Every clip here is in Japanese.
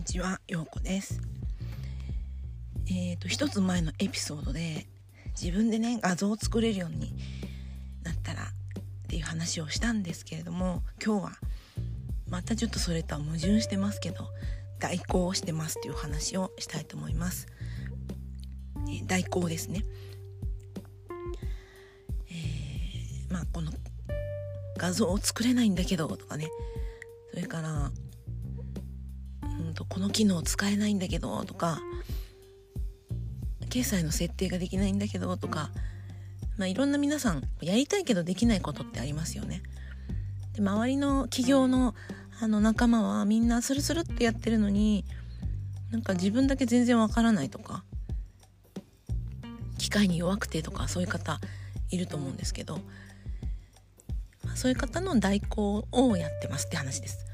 にちは、ようこです。えっ、ー、と、一つ前のエピソードで、自分でね、画像を作れるようになったらっていう話をしたんですけれども、今日はまたちょっとそれとは矛盾してますけど、代行をしてますっていう話をしたいと思います。え、代行ですね。えー、まあ、この画像を作れないんだけどとかね、それからこの機能使えないんだけどとか決済の設定ができないんだけどとか、まあ、いろんな皆さんやりたいけどできないことってありますよね。で周りの企業のあの仲間はみんなスルスルってやってるのになんか自分だけ全然わからないとか機械に弱くてとかそういう方いると思うんですけど、まあ、そういう方の代行をやってますって話です。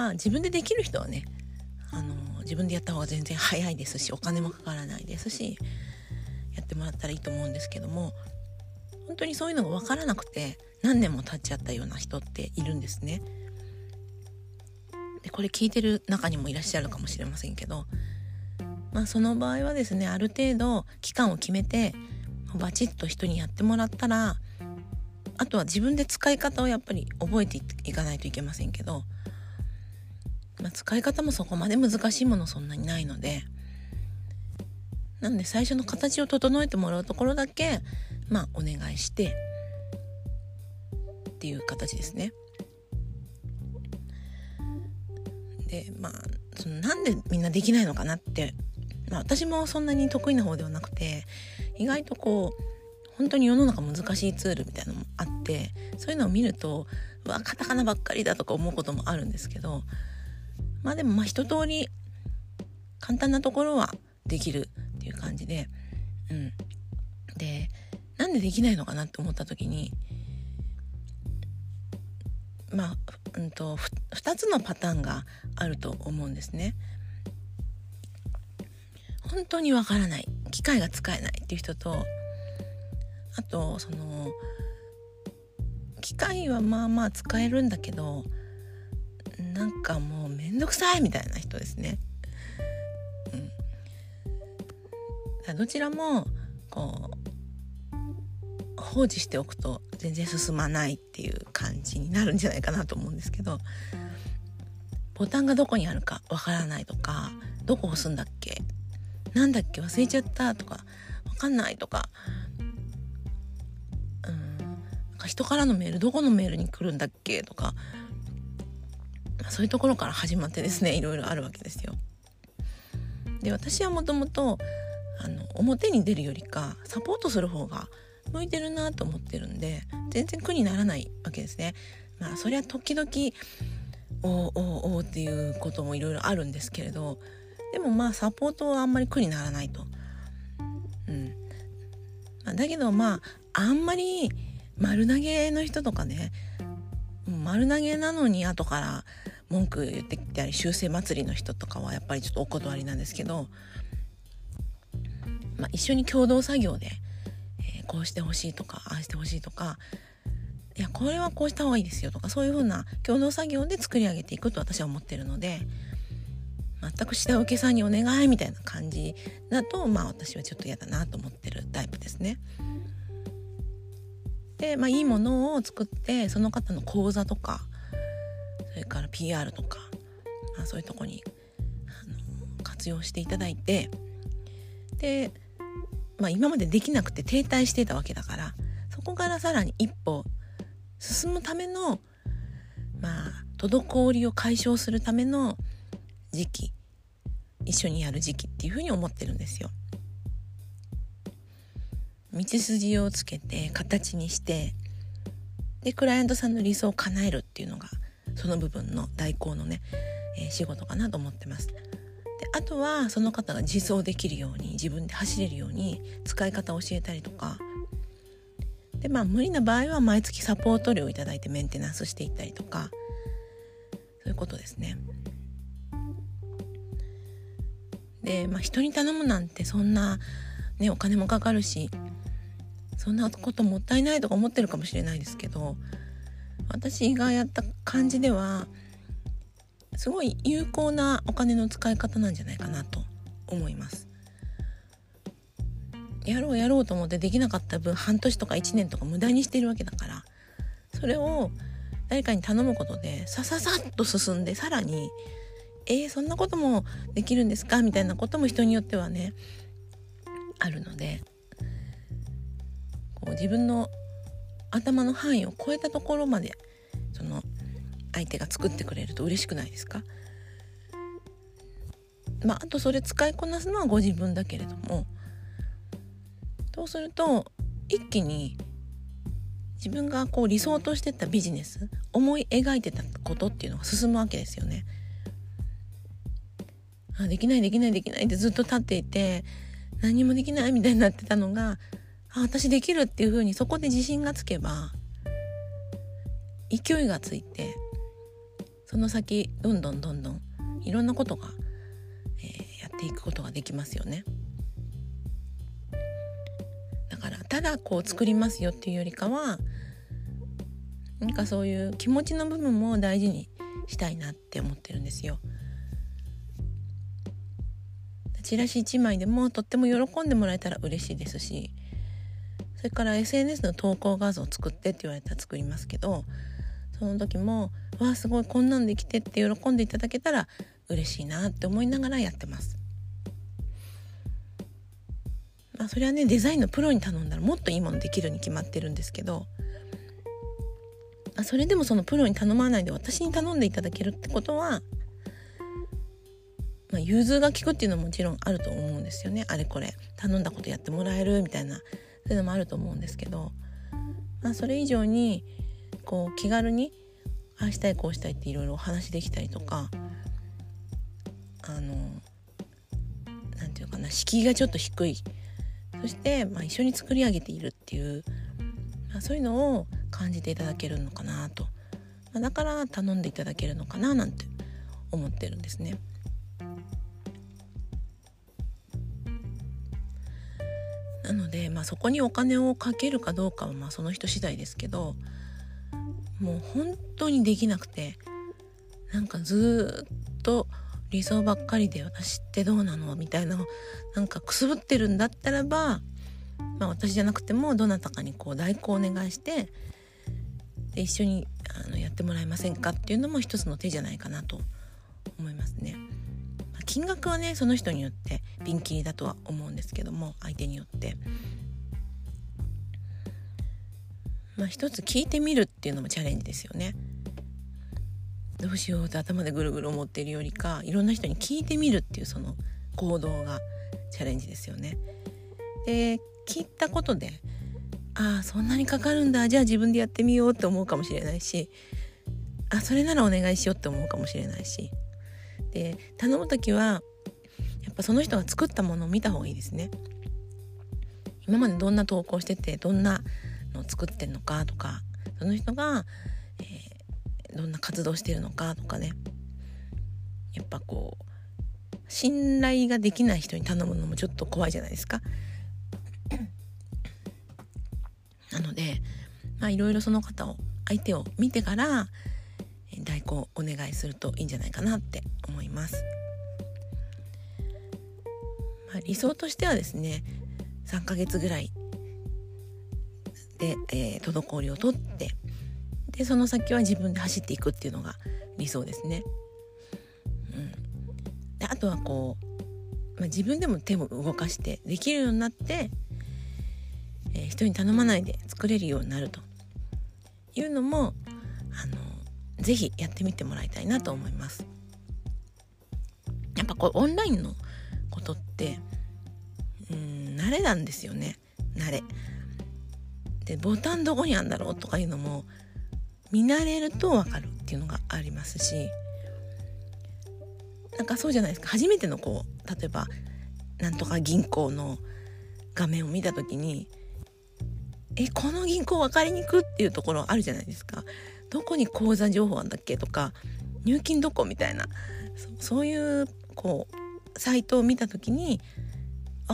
まあ自分でできる人はねあの自分でやった方が全然早いですしお金もかからないですしやってもらったらいいと思うんですけども本当にそういうのが分からなくて何年も経っちゃったような人っているんですね。でこれ聞いてる中にもいらっしゃるかもしれませんけどまあその場合はですねある程度期間を決めてバチッと人にやってもらったらあとは自分で使い方をやっぱり覚えていかないといけませんけどまあ、使い方もそこまで難しいものそんなにないのでなんで最初の形を整えてもらうところだけまあお願いしてっていう形ですね。でまあそのなんでみんなできないのかなって、まあ、私もそんなに得意な方ではなくて意外とこう本当に世の中難しいツールみたいなのもあってそういうのを見るとうわカタカナばっかりだとか思うこともあるんですけどまあでもまあ一通り簡単なところはできるっていう感じで、うん。で、なんでできないのかなって思った時に、まあ、うんと、2つのパターンがあると思うんですね。本当にわからない。機械が使えないっていう人と、あと、その、機械はまあまあ使えるんだけど、なんかもうめんどくさいみたいな人ですね。うん、どちらもこう放置しておくと全然進まないっていう感じになるんじゃないかなと思うんですけどボタンがどこにあるかわからないとかどこ押すんだっけなんだっけ忘れちゃったとかわかんないとかうん人からのメールどこのメールに来るんだっけとかそういうところから始まってですねいろいろあるわけですよ。で私はもともとあの表に出るよりかサポートする方が向いてるなと思ってるんで全然苦にならないわけですね。まあそりゃ時々おおおおっていうこともいろいろあるんですけれどでもまあサポートはあんまり苦にならないと。うん、だけどまああんまり丸投げの人とかね丸投げなのに後から文句言ってきたり修正祭りの人とかはやっぱりちょっとお断りなんですけど、まあ、一緒に共同作業で、えー、こうしてほしいとかああしてほしいとかいやこれはこうした方がいいですよとかそういうふうな共同作業で作り上げていくと私は思ってるので全く下請けさんにお願いみたいな感じだとまあ私はちょっと嫌だなと思ってるタイプですね。で、まあ、いいものを作ってその方の講座とかれから PR とか、まあ、そういうとこにあの活用していただいてで、まあ、今までできなくて停滞してたわけだからそこからさらに一歩進むためのまあ滞りを解消するための時期一緒にやる時期っていうふうに思ってるんですよ。道筋をつけて形にしてでクライアントさんの理想を叶えるっていうのがその部分の代行のね、えー、仕事かなと思ってます。であとはその方が自走できるように自分で走れるように使い方を教えたりとかでまあ無理な場合は毎月サポート料をいただいてメンテナンスしていったりとかそういうことですね。でまあ人に頼むなんてそんなねお金もかかるしそんなこともったいないとか思ってるかもしれないですけど私がやった感じではすごい有効なお金の使い方なんじゃないかなと思いますやろうやろうと思ってできなかった分半年とか1年とか無駄にしてるわけだからそれを誰かに頼むことでさささっと進んでさらに「えー、そんなこともできるんですか?」みたいなことも人によってはねあるのでこう自分の頭の範囲を超えたところまでその相手が作ってくれると嬉しくないですか？まあ、あとそれ使いこなすのはご自分だけれどもそうすると一気に自分がこう理想としてたビジネス思い描いてたことっていうのが進むわけですよね。あできないできないできないってずっと立っていて何もできないみたいになってたのがあ私できるっていうふうにそこで自信がつけば勢いがついてその先どんどんどんどんいろんなことが、えー、やっていくことができますよね。だからただこう作りますよっていうよりかはなんかそういう気持ちの部分も大事にしたいなって思ってるんですよ。チラシ1枚でもとっても喜んでもらえたら嬉しいですしそれから SNS の投稿画像を作ってって言われたら作りますけどその時も「わあすごいこんなんできて」って喜んでいただけたら嬉しいなって思いながらやってます。まあ、それはねデザインのプロに頼んだらもっといいものできるに決まってるんですけど、あ、それでもそのプロに頼まないで私に頼んでいただけるってことは、まあ、融通が利くっていうのももちろんあると思うんですよねあれこれ頼んだことやってもらえるみたいなそういうのもあると思うんですけど、まあ、それ以上にこう気軽にああしたいこうしたいっていろいろお話できたりとかあの何て言うかな敷居がちょっと低いそして、まあ、一緒に作り上げているっていう、まあ、そういうのを感じていただけるのかなと、まあ、だから頼んでいただけるのかななんて思ってるんですね。なので、まあ、そこにお金をかけるかどうかはまあその人次第ですけどもう本当にできなくてなんかずっと理想ばっかりで私ってどうなの？みたいななんかくすぶってるんだったらば、まあ、私じゃなくてもどなたかにこう代行お願いしてで一緒にあのやってもらえませんかっていうのも一つの手じゃないかなと思いますね。金額はねその人によってピンキリだとは思うんですけども相手によって。まあ、一つ聞いてみるっていうのもチャレンジですよね。どうしようって頭でぐるぐる思っているよりかいろんな人に聞いてみるっていうその行動がチャレンジですよね。で聞いたことでああそんなにかかるんだじゃあ自分でやってみようって思うかもしれないしあそれならお願いしようって思うかもしれないしで頼む時はやっぱその人が作ったものを見た方がいいですね。今までどんな投稿しててどんなのを作ってんのかとかその人がえどんな活動してるのかとかねやっぱこう信頼ができない人に頼むのもちょっと怖いじゃないですか。なのでまあいろいろその方を相手を見てから代行お願いするといいんじゃないかなって思います。理想としてはですね3ヶ月ぐらいで、えー、滞りを取ってでその先は自分で走っていくっていうのが理想ですね。うん、であとはこう、まあ、自分でも手を動かしてできるようになって、えー、人に頼まないで作れるようになるというのもあのぜひやってみてもらいたいなと思います。やっぱこうオンラインのことって慣れなんですよね。慣れ。でボタンどこにあるんだろうとかいうのも見慣れると分かるっていうのがありますし。なんかそうじゃないですか。初めてのこう例えばなんとか銀行の画面を見た時にえこの銀行分かりにくっていうところあるじゃないですか。どこに口座情報あんだっけとか入金どこみたいな。そういうこうサイトを見た時に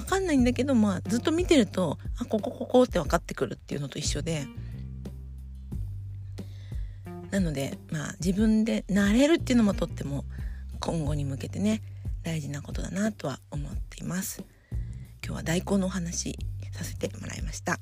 分かんないんだけど、まあ、ずっと見てるとあここここって分かってくるっていうのと一緒で。なのでまあ自分で慣れるっていうのもとっても今後に向けてね大事なことだなとは思っています。今日は大根のお話させてもらいました。